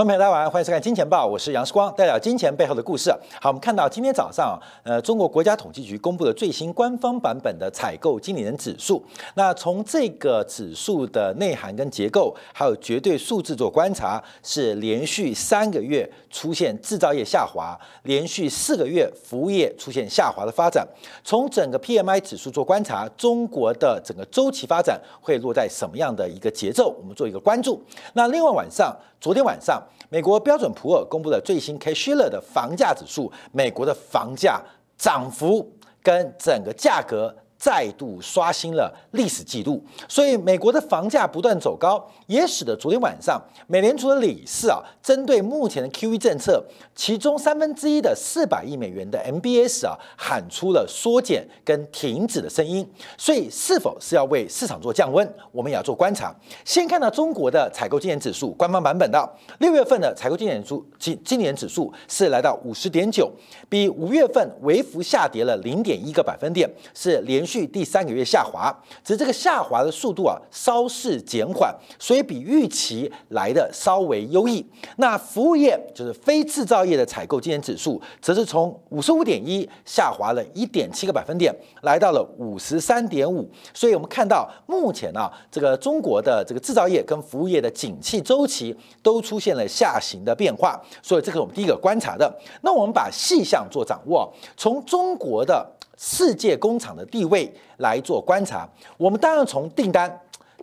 观众朋友大家好，欢迎收看《金钱报》，我是杨世光，带来金钱背后的故事。好，我们看到今天早上，呃，中国国家统计局公布了最新官方版本的采购经理人指数。那从这个指数的内涵跟结构，还有绝对数字做观察，是连续三个月出现制造业下滑，连续四个月服务业出现下滑的发展。从整个 PMI 指数做观察，中国的整个周期发展会落在什么样的一个节奏？我们做一个关注。那另外晚上，昨天晚上。美国标准普尔公布了最新 K s h i l l e r 的房价指数，美国的房价涨幅跟整个价格。再度刷新了历史记录，所以美国的房价不断走高，也使得昨天晚上美联储的理事啊，针对目前的 QE 政策，其中三分之一的四百亿美元的 MBS 啊，喊出了缩减跟停止的声音。所以是否是要为市场做降温，我们也要做观察。先看到中国的采购经理指数，官方版本的六月份的采购经理数，经经理指数是来到五十点九，比五月份微幅下跌了零点一个百分点，是连。续第三个月下滑，只是这个下滑的速度啊稍事减缓，所以比预期来的稍微优异。那服务业就是非制造业的采购经理指数，则是从五十五点一下滑了一点七个百分点，来到了五十三点五。所以我们看到目前啊，这个中国的这个制造业跟服务业的景气周期都出现了下行的变化，所以这是我们第一个观察的。那我们把细项做掌握，从中国的。世界工厂的地位来做观察，我们当然从订单，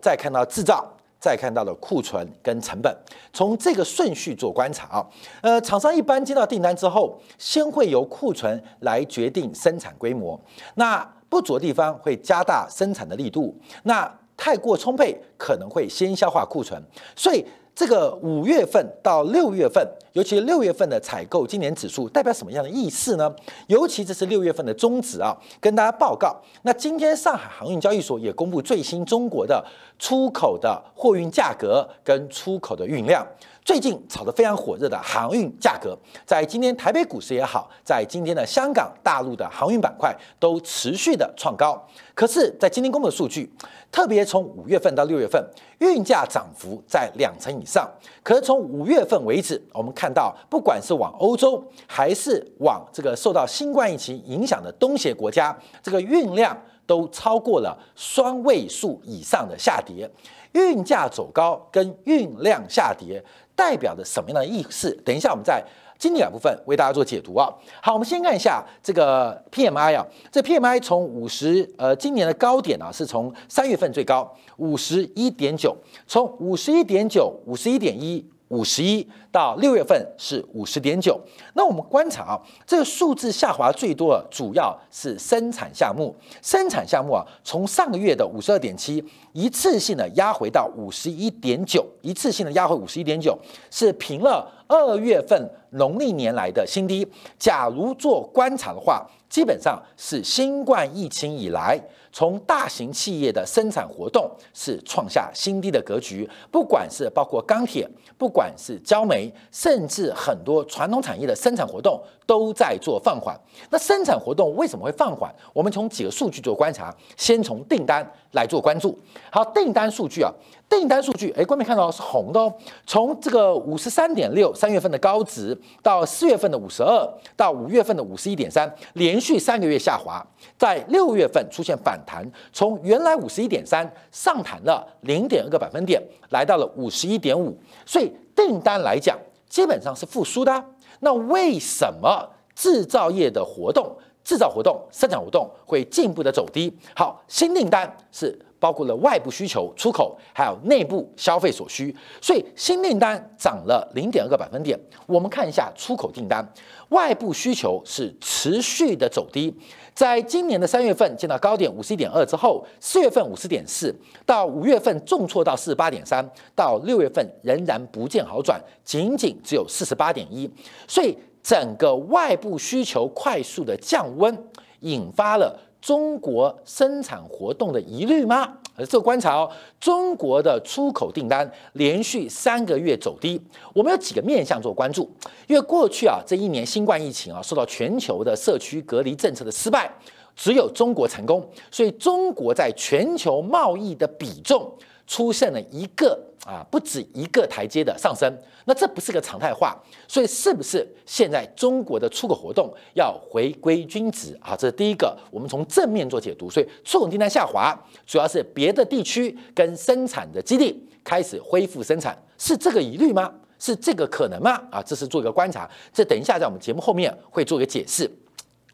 再看到制造，再看到了库存跟成本，从这个顺序做观察啊。呃，厂商一般接到订单之后，先会由库存来决定生产规模，那不足的地方会加大生产的力度，那太过充沛可能会先消化库存，所以。这个五月份到六月份，尤其六月份的采购今年指数代表什么样的意思呢？尤其这是六月份的终止啊，跟大家报告。那今天上海航运交易所也公布最新中国的出口的货运价格跟出口的运量。最近炒得非常火热的航运价格，在今天台北股市也好，在今天的香港、大陆的航运板块都持续的创高。可是，在今天公布的数据，特别从五月份到六月份，运价涨幅在两成以上。可是从五月份为止，我们看到，不管是往欧洲，还是往这个受到新冠疫情影响的东协国家，这个运量都超过了双位数以上的下跌。运价走高跟运量下跌。代表着什么样的意思？等一下，我们在经典部分为大家做解读啊。好，我们先看一下这个 PMI 啊，这 PMI 从五十呃，今年的高点啊，是从三月份最高五十一点九，从五十一点九、五十一点一。五十一到六月份是五十点九，那我们观察啊，这个数字下滑最多的主要是生产项目，生产项目啊，从上个月的五十二点七，一次性的压回到五十一点九，一次性的压回五十一点九，是平了二月份农历年来的新低。假如做观察的话，基本上是新冠疫情以来。从大型企业的生产活动是创下新低的格局，不管是包括钢铁，不管是焦煤，甚至很多传统产业的生产活动都在做放缓。那生产活动为什么会放缓？我们从几个数据做观察，先从订单来做关注。好，订单数据啊。订单数据，哎，观众看到是红的哦。从这个五十三点六三月份的高值，到四月份的五十二，到五月份的五十一点三，连续三个月下滑，在六月份出现反弹，从原来五十一点三上弹了零点二个百分点，来到了五十一点五。所以订单来讲，基本上是复苏的。那为什么制造业的活动、制造活动、生产活动会进一步的走低？好，新订单是。包括了外部需求、出口，还有内部消费所需，所以新订单涨了零点二个百分点。我们看一下出口订单，外部需求是持续的走低，在今年的三月份见到高点五十一点二之后，四月份五十点四，到五月份重挫到四十八点三，到六月份仍然不见好转，仅仅只有四十八点一。所以整个外部需求快速的降温，引发了。中国生产活动的疑虑吗？呃，这个观察哦，中国的出口订单连续三个月走低，我们有几个面向做关注。因为过去啊这一年新冠疫情啊受到全球的社区隔离政策的失败，只有中国成功，所以中国在全球贸易的比重出现了一个啊不止一个台阶的上升，那这不是个常态化，所以是不是现在中国的出口活动要回归均值啊？这是第一个，我们从正面做解读，所以出口订单下滑，主要是别的地区跟生产的基地开始恢复生产，是这个疑虑吗？是这个可能吗？啊，这是做一个观察，这等一下在我们节目后面会做一个解释。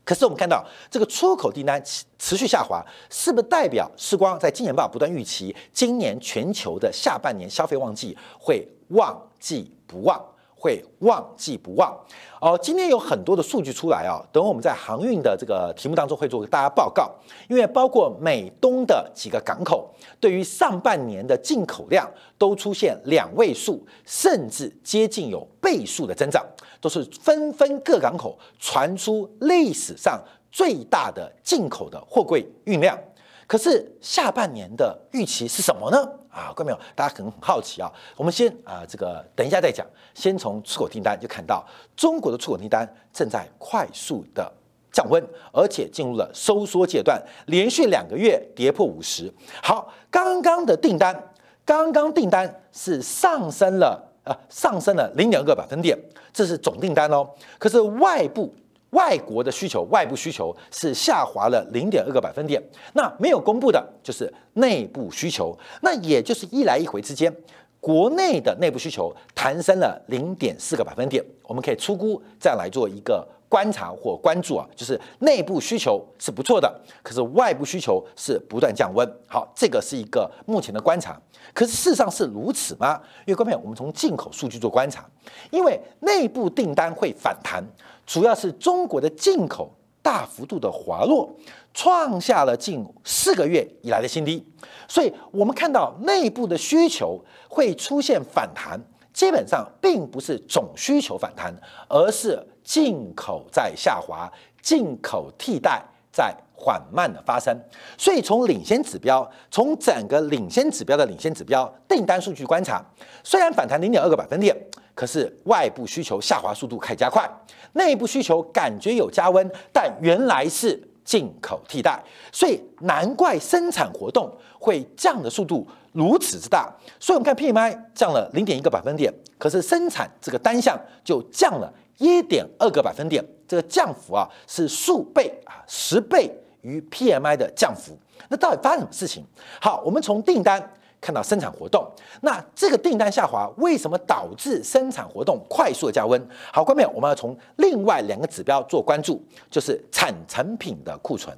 可是我们看到这个出口订单持持续下滑，是不是代表世光在今年报不断预期今年全球的下半年消费旺季会旺季不旺？会忘记不忘哦。今天有很多的数据出来啊，等我们在航运的这个题目当中会做给大家报告。因为包括美东的几个港口，对于上半年的进口量都出现两位数，甚至接近有倍数的增长，都是纷纷各港口传出历史上最大的进口的货柜运量。可是下半年的预期是什么呢？啊，各位朋友，大家可能很好奇啊。我们先啊，这个等一下再讲。先从出口订单就看到，中国的出口订单正在快速的降温，而且进入了收缩阶段，连续两个月跌破五十。好，刚刚的订单，刚刚订单是上升了，呃，上升了零点二个百分点，这是总订单哦。可是外部。外国的需求，外部需求是下滑了零点二个百分点。那没有公布的就是内部需求，那也就是一来一回之间，国内的内部需求弹升了零点四个百分点。我们可以粗估这样来做一个观察或关注啊，就是内部需求是不错的，可是外部需求是不断降温。好，这个是一个目前的观察。可是事实上是如此吗？因为各位，我们从进口数据做观察，因为内部订单会反弹。主要是中国的进口大幅度的滑落，创下了近四个月以来的新低，所以我们看到内部的需求会出现反弹，基本上并不是总需求反弹，而是进口在下滑，进口替代在缓慢的发生。所以从领先指标，从整个领先指标的领先指标订单数据观察，虽然反弹零点二个百分点。可是外部需求下滑速度开始加快，内部需求感觉有加温，但原来是进口替代，所以难怪生产活动会降的速度如此之大。所以我们看 PMI 降了零点一个百分点，可是生产这个单项就降了一点二个百分点，这个降幅啊是数倍啊，十倍于 PMI 的降幅。那到底发生什么事情？好，我们从订单。看到生产活动，那这个订单下滑为什么导致生产活动快速的降温？好，观众，我们要从另外两个指标做关注，就是产成品的库存。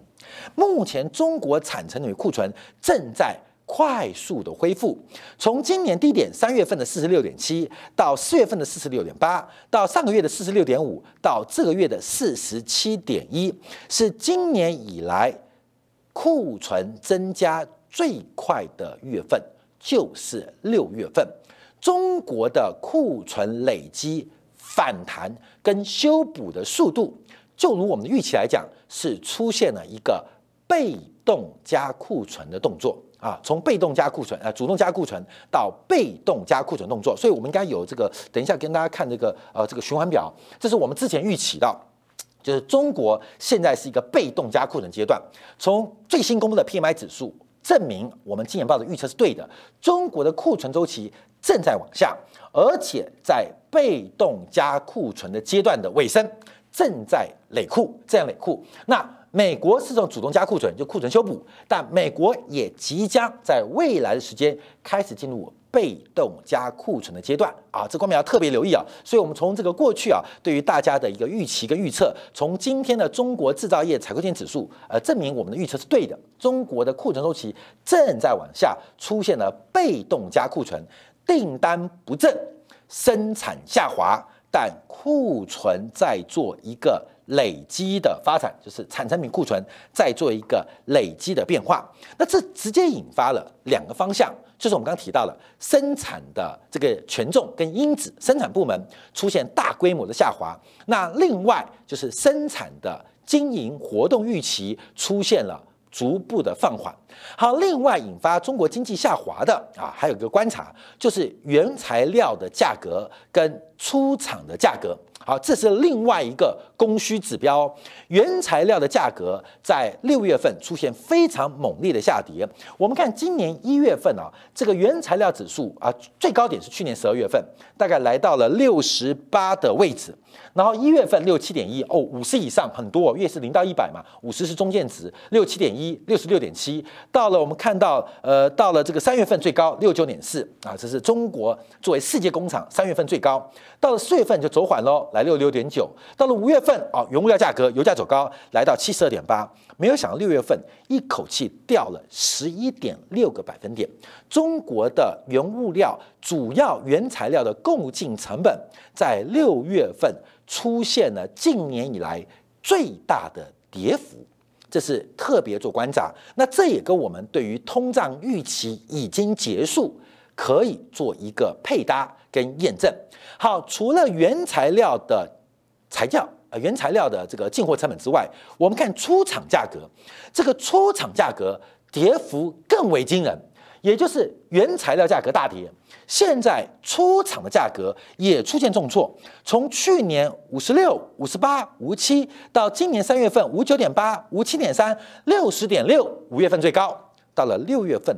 目前中国产成品库存正在快速的恢复，从今年低点三月份的四十六点七，到四月份的四十六点八，到上个月的四十六点五，到这个月的四十七点一，是今年以来库存增加最快的月份。就是六月份，中国的库存累积反弹跟修补的速度，就如我们的预期来讲，是出现了一个被动加库存的动作啊，从被动加库存啊，主动加库存到被动加库存动作，所以我们应该有这个，等一下跟大家看这个呃这个循环表，这是我们之前预期到，就是中国现在是一个被动加库存阶段，从最新公布的 PMI 指数。证明我们今年报的预测是对的。中国的库存周期正在往下，而且在被动加库存的阶段的尾声，正在累库，这样累库。那美国是这种主动加库存，就库存修补，但美国也即将在未来的时间开始进入。被动加库存的阶段啊，这方面要特别留意啊。所以，我们从这个过去啊，对于大家的一个预期跟预测，从今天的中国制造业采购经理指数，呃，证明我们的预测是对的。中国的库存周期正在往下，出现了被动加库存，订单不振，生产下滑，但库存在做一个累积的发展，就是产成品库存在做一个累积的变化。那这直接引发了两个方向。就是我们刚刚提到了生产的这个权重跟因子，生产部门出现大规模的下滑。那另外就是生产的经营活动预期出现了逐步的放缓。好，另外引发中国经济下滑的啊，还有一个观察，就是原材料的价格跟出厂的价格。好，这是另外一个供需指标。原材料的价格在六月份出现非常猛烈的下跌。我们看今年一月份啊，这个原材料指数啊，最高点是去年十二月份，大概来到了六十八的位置。然后一月份六七点一哦，五十以上很多，月是零到一百嘛，五十是中间值，六七点一，六十六点七，到了我们看到呃，到了这个三月份最高六九点四啊，这是中国作为世界工厂三月份最高，到了四月份就走缓喽，来六六点九，到了五月份啊，原物料价格油价走高，来到七十二点八，没有想到六月份一口气掉了十一点六个百分点，中国的原物料主要原材料的购进成本在六月份。出现了近年以来最大的跌幅，这是特别做观察。那这也跟我们对于通胀预期已经结束可以做一个配搭跟验证。好，除了原材料的材料呃原材料的这个进货成本之外，我们看出厂价格，这个出厂价格跌幅更为惊人，也就是原材料价格大跌。现在出厂的价格也出现重挫，从去年五十六、五十八、五七，到今年三月份五九点八、五七点三、六十点六，五月份最高，到了六月份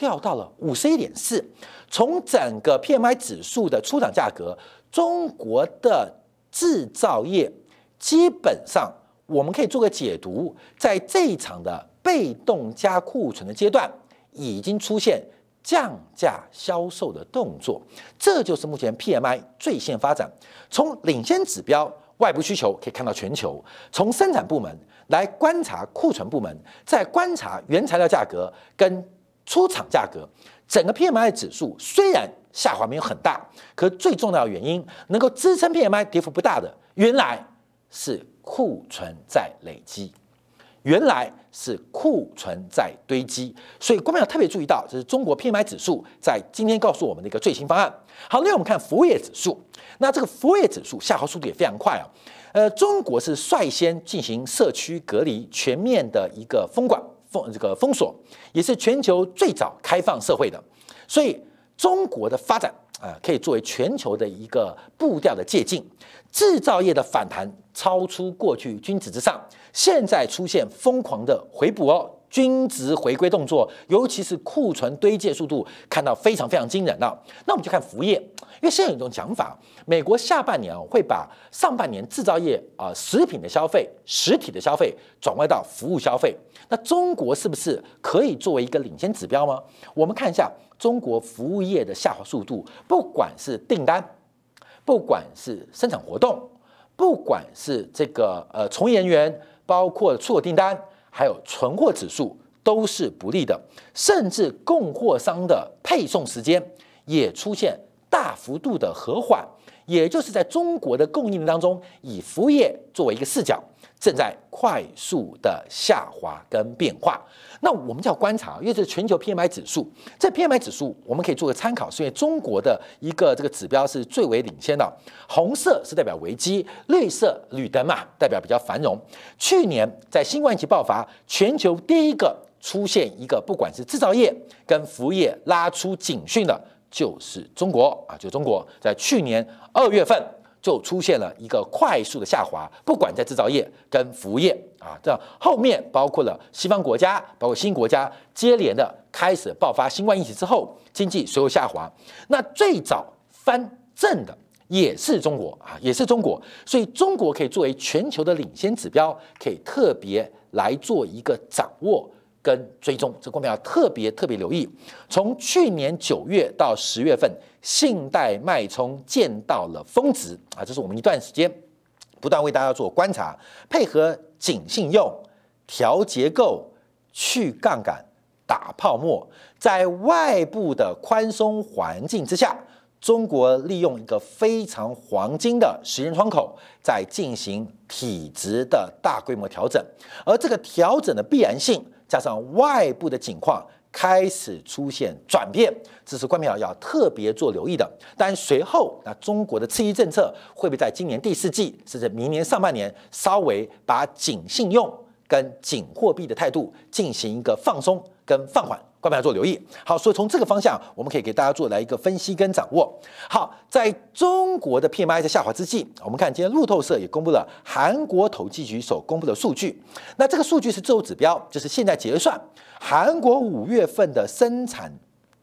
掉到了五十一点四。从整个 PMI 指数的出厂价格，中国的制造业基本上我们可以做个解读，在这一场的被动加库存的阶段，已经出现。降价销售的动作，这就是目前 PMI 最新发展。从领先指标外部需求可以看到全球，从生产部门来观察库存部门，再观察原材料价格跟出厂价格，整个 PMI 指数虽然下滑没有很大，可最重要的原因能够支撑 PMI 跌幅不大的，原来是库存在累积。原来是库存在堆积，所以观众要特别注意到，这是中国 PMI 指数在今天告诉我们的一个最新方案。好，那我们看服务业指数，那这个服务业指数下滑速度也非常快啊。呃，中国是率先进行社区隔离、全面的一个封管、封这个封锁，也是全球最早开放社会的，所以中国的发展啊，可以作为全球的一个步调的借鉴。制造业的反弹超出过去君子之上，现在出现疯狂的回补哦，均值回归动作，尤其是库存堆积速度看到非常非常惊人了。那我们就看服务业，因为现在有一种讲法，美国下半年啊会把上半年制造业啊食品的消费、实体的消费转换到服务消费，那中国是不是可以作为一个领先指标吗？我们看一下中国服务业的下滑速度，不管是订单。不管是生产活动，不管是这个呃从业人员，包括出口订单，还有存货指数，都是不利的。甚至供货商的配送时间也出现大幅度的和缓，也就是在中国的供应当中，以服务业作为一个视角。正在快速的下滑跟变化，那我们就要观察，因为这是全球 PMI 指数，这 PMI 指数我们可以做个参考，是因为中国的一个这个指标是最为领先的，红色是代表危机，绿色绿灯嘛，代表比较繁荣。去年在新冠疫情爆发，全球第一个出现一个不管是制造业跟服务业拉出警讯的，就是中国啊，就中国在去年二月份。就出现了一个快速的下滑，不管在制造业跟服务业啊，这样后面包括了西方国家，包括新国家接连的开始爆发新冠疫情之后，经济随后下滑。那最早翻正的也是中国啊，也是中国，所以中国可以作为全球的领先指标，可以特别来做一个掌握。跟追踪，这股票要特别特别留意。从去年九月到十月份，信贷脉冲见到了峰值啊，这是我们一段时间不断为大家做观察，配合紧信用、调结构、去杠杆、打泡沫，在外部的宽松环境之下，中国利用一个非常黄金的时间窗口，在进行体制的大规模调整，而这个调整的必然性。加上外部的景况开始出现转变，这是关明要特别做留意的。但随后，那中国的刺激政策会不会在今年第四季，甚至明年上半年稍微把紧信用跟紧货币的态度进行一个放松跟放缓。观众要做留意，好，所以从这个方向，我们可以给大家做来一个分析跟掌握。好，在中国的 PMI 在下滑之际，我们看今天路透社也公布了韩国统计局所公布的数据。那这个数据是周指标，就是现在结算韩国五月份的生产，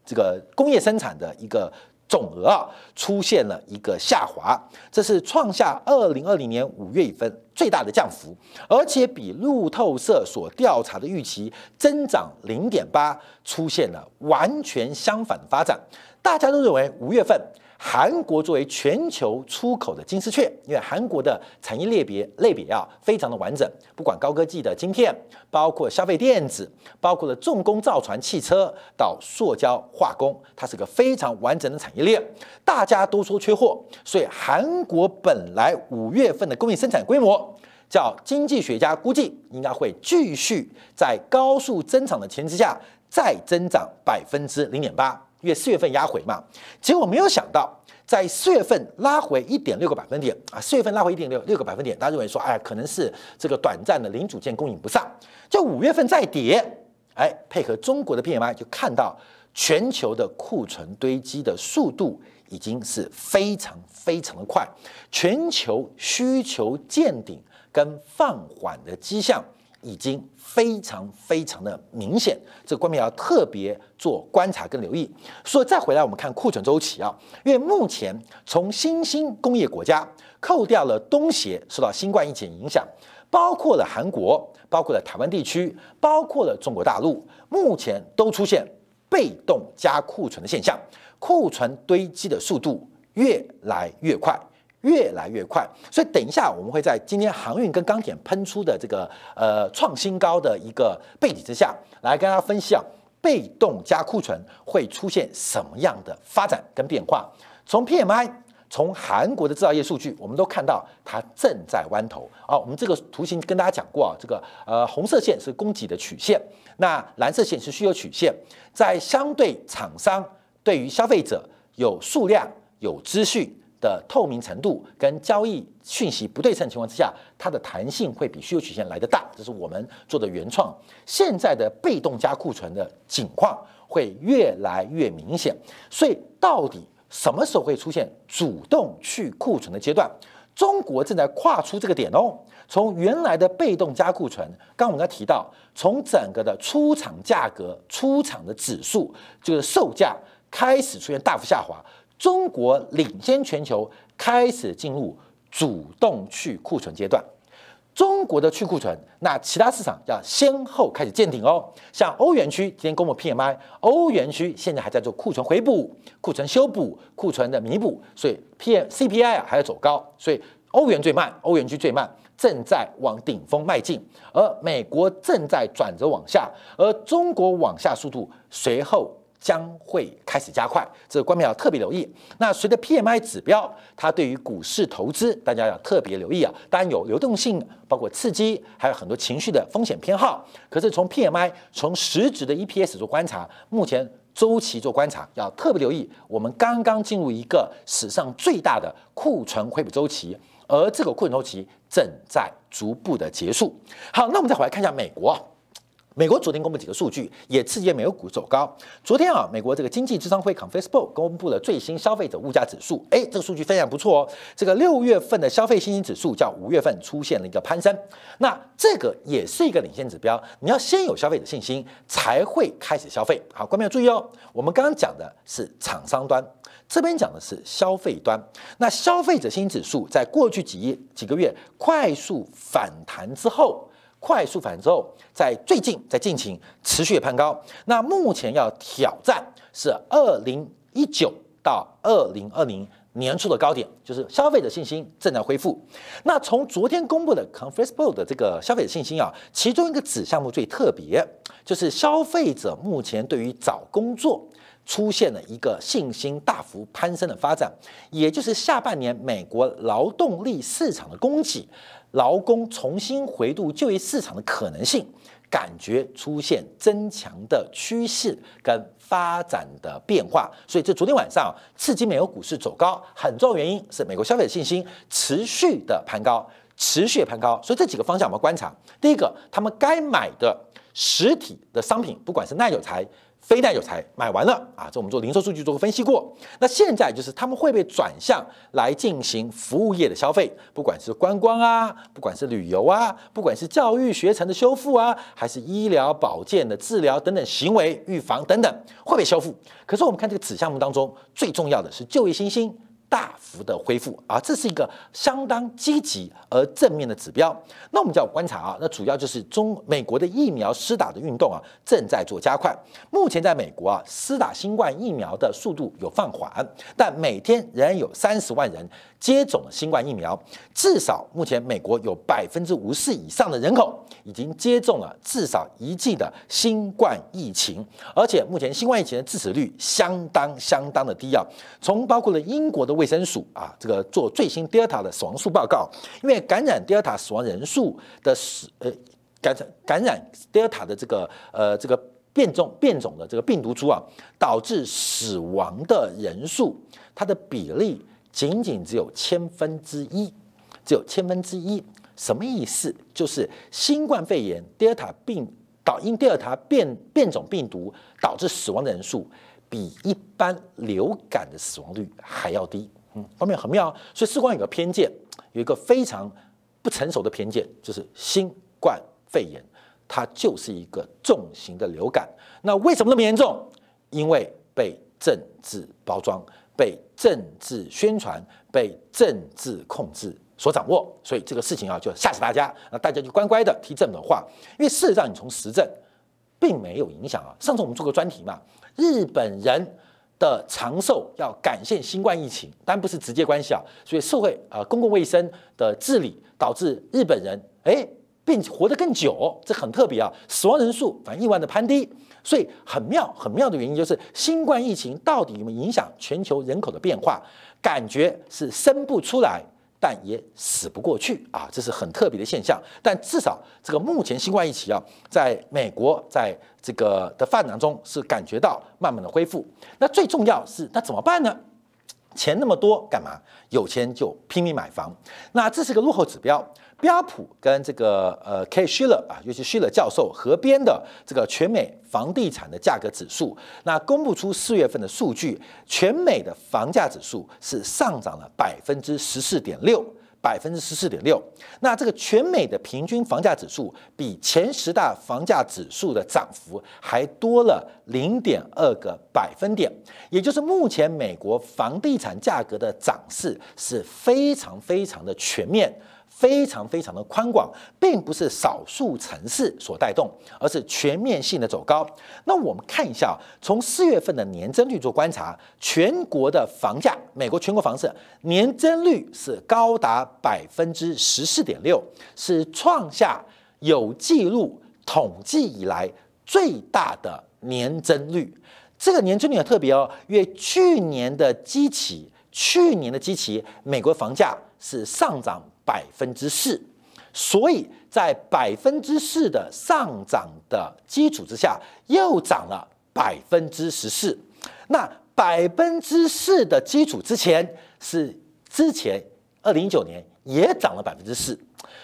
这个工业生产的一个。总额啊出现了一个下滑，这是创下二零二零年五月份最大的降幅，而且比路透社所调查的预期增长零点八出现了完全相反的发展。大家都认为五月份。韩国作为全球出口的金丝雀，因为韩国的产业类别类别啊非常的完整，不管高科技的晶片，包括消费电子，包括了重工造船、汽车到塑胶化工，它是个非常完整的产业链。大家都说缺货，所以韩国本来五月份的工业生产规模，叫经济学家估计应该会继续在高速增长的前提下再增长百分之零点八。因为四月份压回嘛，结果没有想到，在四月份拉回一点六个百分点啊，四月份拉回一点六六个百分点，大家认为说，哎，可能是这个短暂的零组件供应不上，就五月份再跌，哎，配合中国的 PMI 就看到全球的库存堆积的速度已经是非常非常的快，全球需求见顶跟放缓的迹象。已经非常非常的明显，这个观众要特别做观察跟留意。所以再回来我们看库存周期啊，因为目前从新兴工业国家扣掉了东协受到新冠疫情影响，包括了韩国，包括了台湾地区，包括了中国大陆，目前都出现被动加库存的现象，库存堆积的速度越来越快。越来越快，所以等一下我们会在今天航运跟钢铁喷出的这个呃创新高的一个背景之下，来跟大家分析啊，被动加库存会出现什么样的发展跟变化。从 PMI，从韩国的制造业数据，我们都看到它正在弯头啊。我们这个图形跟大家讲过啊，这个呃红色线是供给的曲线，那蓝色线是需求曲线，在相对厂商对于消费者有数量有资讯。的透明程度跟交易讯息不对称情况之下，它的弹性会比需求曲线来得大，这是我们做的原创。现在的被动加库存的情况会越来越明显，所以到底什么时候会出现主动去库存的阶段？中国正在跨出这个点哦。从原来的被动加库存，刚我们刚提到，从整个的出厂价格、出厂的指数，就是售价开始出现大幅下滑。中国领先全球，开始进入主动去库存阶段。中国的去库存，那其他市场要先后开始见顶哦。像欧元区今天公布 PMI，欧元区现在还在做库存回补、库存修补、库存的弥补，所以 P M C P I 啊还要走高，所以欧元最慢，欧元区最慢，正在往顶峰迈进。而美国正在转折往下，而中国往下速度随后。将会开始加快，这个观众要特别留意。那随着 PMI 指标，它对于股市投资，大家要特别留意啊。当然有流动性，包括刺激，还有很多情绪的风险偏好。可是从 PMI 从实质的 EPS 做观察，目前周期做观察，要特别留意。我们刚刚进入一个史上最大的库存回补周期，而这个库存周期正在逐步的结束。好，那我们再回来看一下美国。美国昨天公布几个数据，也刺激美国股走高。昨天啊，美国这个经济智商会 Conference Board 公布了最新消费者物价指数，哎，这个数据非常不错哦。这个六月份的消费信心指数较五月份出现了一个攀升，那这个也是一个领先指标。你要先有消费者信心，才会开始消费。好，观众要注意哦。我们刚刚讲的是厂商端，这边讲的是消费端。那消费者信心指数在过去几几个月快速反弹之后。快速反之后，在最近在近期持续攀高。那目前要挑战是二零一九到二零二零年初的高点，就是消费者信心正在恢复。那从昨天公布的 Conference Board 的这个消费者信心啊，其中一个子项目最特别，就是消费者目前对于找工作出现了一个信心大幅攀升的发展，也就是下半年美国劳动力市场的供给。劳工重新回度就业市场的可能性，感觉出现增强的趋势跟发展的变化，所以这昨天晚上刺激美国股市走高，很重要原因是美国消费者信心持续的攀高，持续攀高。所以这几个方向我们观察：第一个，他们该买的实体的商品，不管是耐久材。非耐久材买完了啊，这我们做零售数据做过分析过。那现在就是他们会被转向来进行服务业的消费，不管是观光啊，不管是旅游啊，不管是教育学程的修复啊，还是医疗保健的治疗等等行为预防等等会被修复。可是我们看这个子项目当中，最重要的是就业新兴。大幅的恢复啊，这是一个相当积极而正面的指标。那我们就要观察啊，那主要就是中美国的疫苗施打的运动啊，正在做加快。目前在美国啊，施打新冠疫苗的速度有放缓，但每天仍然有三十万人。接种了新冠疫苗，至少目前美国有百分之五十以上的人口已经接种了至少一剂的新冠疫情，而且目前新冠疫情的致死率相当相当的低啊。从包括了英国的卫生署啊，这个做最新 Delta 的死亡数报告，因为感染 Delta 死亡人数的死呃感染感染 Delta 的这个呃这个变种变种的这个病毒株啊，导致死亡的人数它的比例。仅仅只有千分之一，只有千分之一，什么意思？就是新冠肺炎 Delta 病导因 Delta 变变种病毒导致死亡的人数，比一般流感的死亡率还要低。嗯，方面很妙啊。所以，事关有个偏见，有一个非常不成熟的偏见，就是新冠肺炎它就是一个重型的流感。那为什么那么严重？因为被政治包装。被政治宣传、被政治控制所掌握，所以这个事情啊，就吓死大家。那大家就乖乖的提正的话，因为事实上你从实证并没有影响啊。上次我们做过专题嘛，日本人的长寿要感谢新冠疫情，但不是直接关系啊。所以社会啊，公共卫生的治理导致日本人哎变活得更久，这很特别啊。死亡人数反意外的攀低。所以很妙，很妙的原因就是新冠疫情到底有没有影响全球人口的变化？感觉是生不出来，但也死不过去啊，这是很特别的现象。但至少这个目前新冠疫情啊，在美国在这个的发展中是感觉到慢慢的恢复。那最重要是那怎么办呢？钱那么多干嘛？有钱就拼命买房。那这是个落后指标。标普跟这个呃 K Shiller 啊，尤其 Shiller 教授合编的这个全美房地产的价格指数，那公布出四月份的数据，全美的房价指数是上涨了百分之十四点六，百分之十四点六。那这个全美的平均房价指数比前十大房价指数的涨幅还多了零点二个百分点，也就是目前美国房地产价格的涨势是非常非常的全面。非常非常的宽广，并不是少数城市所带动，而是全面性的走高。那我们看一下，从四月份的年增率做观察，全国的房价，美国全国房市年增率是高达百分之十四点六，是创下有记录统计以来最大的年增率。这个年增率很特别哦，因为去年的基期，去年的基期，美国房价是上涨。百分之四，所以在百分之四的上涨的基础之下，又涨了百分之十四。那百分之四的基础之前是之前二零一九年也涨了百分之四，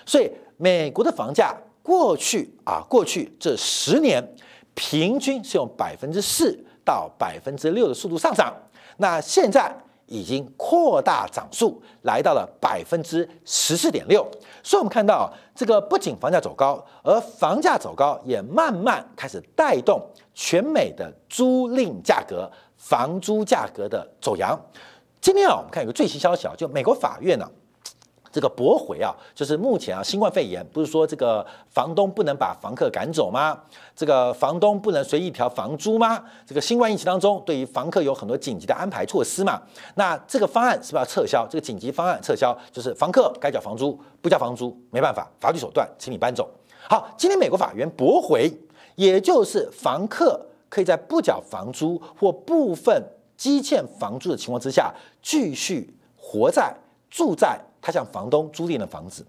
所以美国的房价过去啊，过去这十年平均是用百分之四到百分之六的速度上涨。那现在。已经扩大涨速，来到了百分之十四点六。所以，我们看到这个不仅房价走高，而房价走高也慢慢开始带动全美的租赁价格、房租价格的走扬。今天啊，我们看有个最新消息啊，就美国法院呢。这个驳回啊，就是目前啊，新冠肺炎不是说这个房东不能把房客赶走吗？这个房东不能随意调房租吗？这个新冠疫情当中，对于房客有很多紧急的安排措施嘛？那这个方案是不是要撤销？这个紧急方案撤销，就是房客该缴房租，不交房租没办法，法律手段，请你搬走。好，今天美国法院驳回，也就是房客可以在不缴房租或部分积欠房租的情况之下，继续活在住在。他向房东租赁的房子，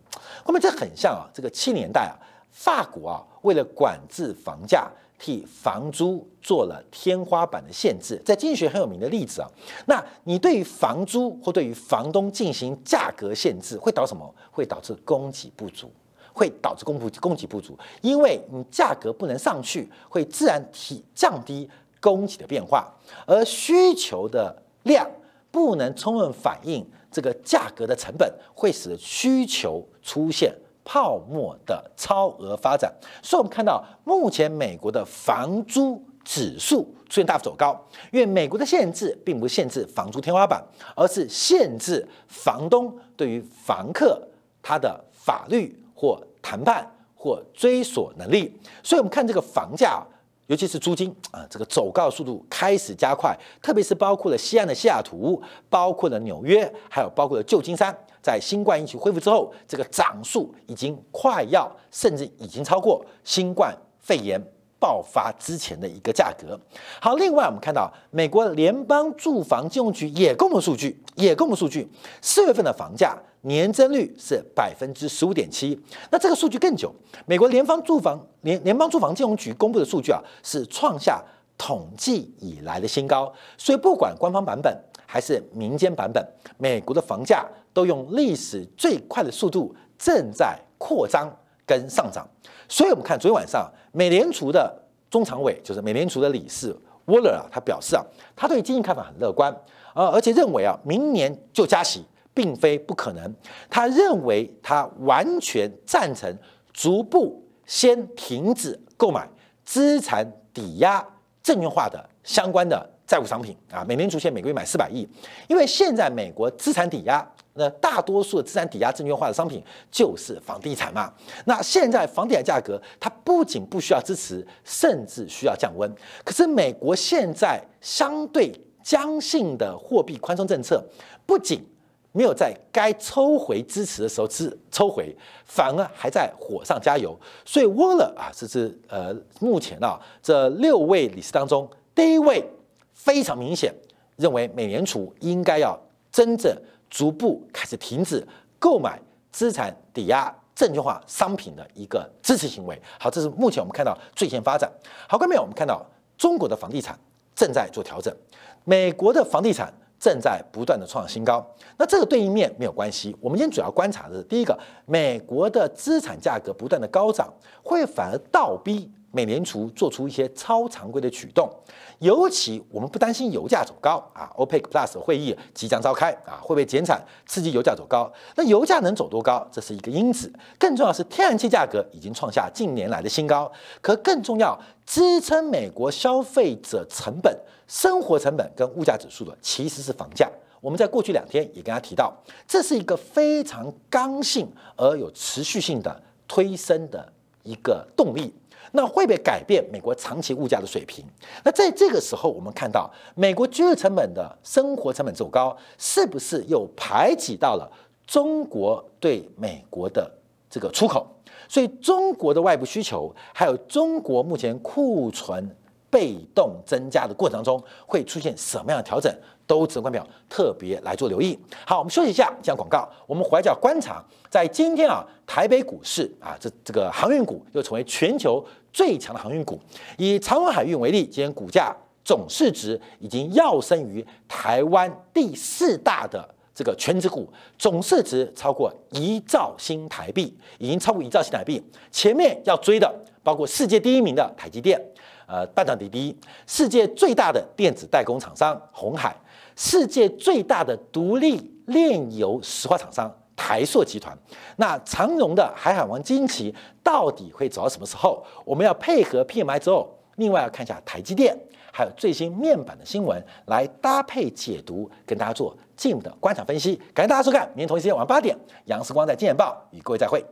后面这很像啊，这个七年代啊，法国啊，为了管制房价，替房租做了天花板的限制，在经济学很有名的例子啊。那你对于房租或对于房东进行价格限制，会导什么？会导致供给不足，会导致供不供给不足，因为你价格不能上去，会自然提降低供给的变化，而需求的量不能充分反映这个价格的成本，会使需求出现。泡沫的超额发展，所以我们看到目前美国的房租指数出现大幅走高，因为美国的限制并不限制房租天花板，而是限制房东对于房客他的法律或谈判或追索能力。所以，我们看这个房价。尤其是租金啊，这个走高速度开始加快，特别是包括了西岸的西雅图，包括了纽约，还有包括了旧金山，在新冠疫情恢复之后，这个涨速已经快要，甚至已经超过新冠肺炎爆发之前的一个价格。好，另外我们看到美国联邦住房金融局也公布数据，也公布数据，四月份的房价。年增率是百分之十五点七，那这个数据更久。美国联邦住房联联邦住房金融局公布的数据啊，是创下统计以来的新高。所以不管官方版本还是民间版本，美国的房价都用历史最快的速度正在扩张跟上涨。所以我们看昨天晚上，美联储的中常委就是美联储的理事沃勒啊，他表示啊，他对经济看法很乐观啊，而且认为啊，明年就加息。并非不可能，他认为他完全赞成逐步先停止购买资产抵押证券化的相关的债务商品啊。美联储现每个月买四百亿，因为现在美国资产抵押，那大多数的资产抵押证券化的商品就是房地产嘛。那现在房地产价格它不仅不需要支持，甚至需要降温。可是美国现在相对僵性的货币宽松政策，不仅没有在该抽回支持的时候支抽回，反而还在火上加油。所以沃勒啊，这是呃目前啊这六位理事当中第一位非常明显认为美联储应该要真正逐步开始停止购买资产抵押证券化商品的一个支持行为。好，这是目前我们看到最新发展。好，后面，我们看到中国的房地产正在做调整，美国的房地产。正在不断的创新高，那这个对应面没有关系。我们今天主要观察的是，第一个，美国的资产价格不断的高涨，会反而倒逼美联储做出一些超常规的举动。尤其我们不担心油价走高啊，OPEC Plus 会议即将召开啊，会不会减产刺激油价走高？那油价能走多高，这是一个因子。更重要是天然气价格已经创下近年来的新高，可更重要，支撑美国消费者成本。生活成本跟物价指数的其实是房价。我们在过去两天也跟他提到，这是一个非常刚性而有持续性的推升的一个动力。那会不会改变美国长期物价的水平？那在这个时候，我们看到美国居住成本的生活成本走高，是不是又排挤到了中国对美国的这个出口？所以中国的外部需求，还有中国目前库存。被动增加的过程中会出现什么样的调整，都值得观众特别来做留意。好，我们休息一下，讲广告。我们回来观察，在今天啊，台北股市啊，这这个航运股又成为全球最强的航运股。以长荣海运为例，今天股价总市值已经跃升于台湾第四大的这个全职股，总市值超过一兆新台币，已经超过一兆新台币。前面要追的包括世界第一名的台积电。呃，半导体第一，世界最大的电子代工厂商红海，世界最大的独立炼油石化厂商台硕集团。那长荣的海海王金旗到底会走到什么时候？我们要配合 PMI 之后，另外要看一下台积电，还有最新面板的新闻来搭配解读，跟大家做进一步的观察分析。感谢大家收看，明天同一时间晚上八点，杨时光在《金钱报》与各位再会。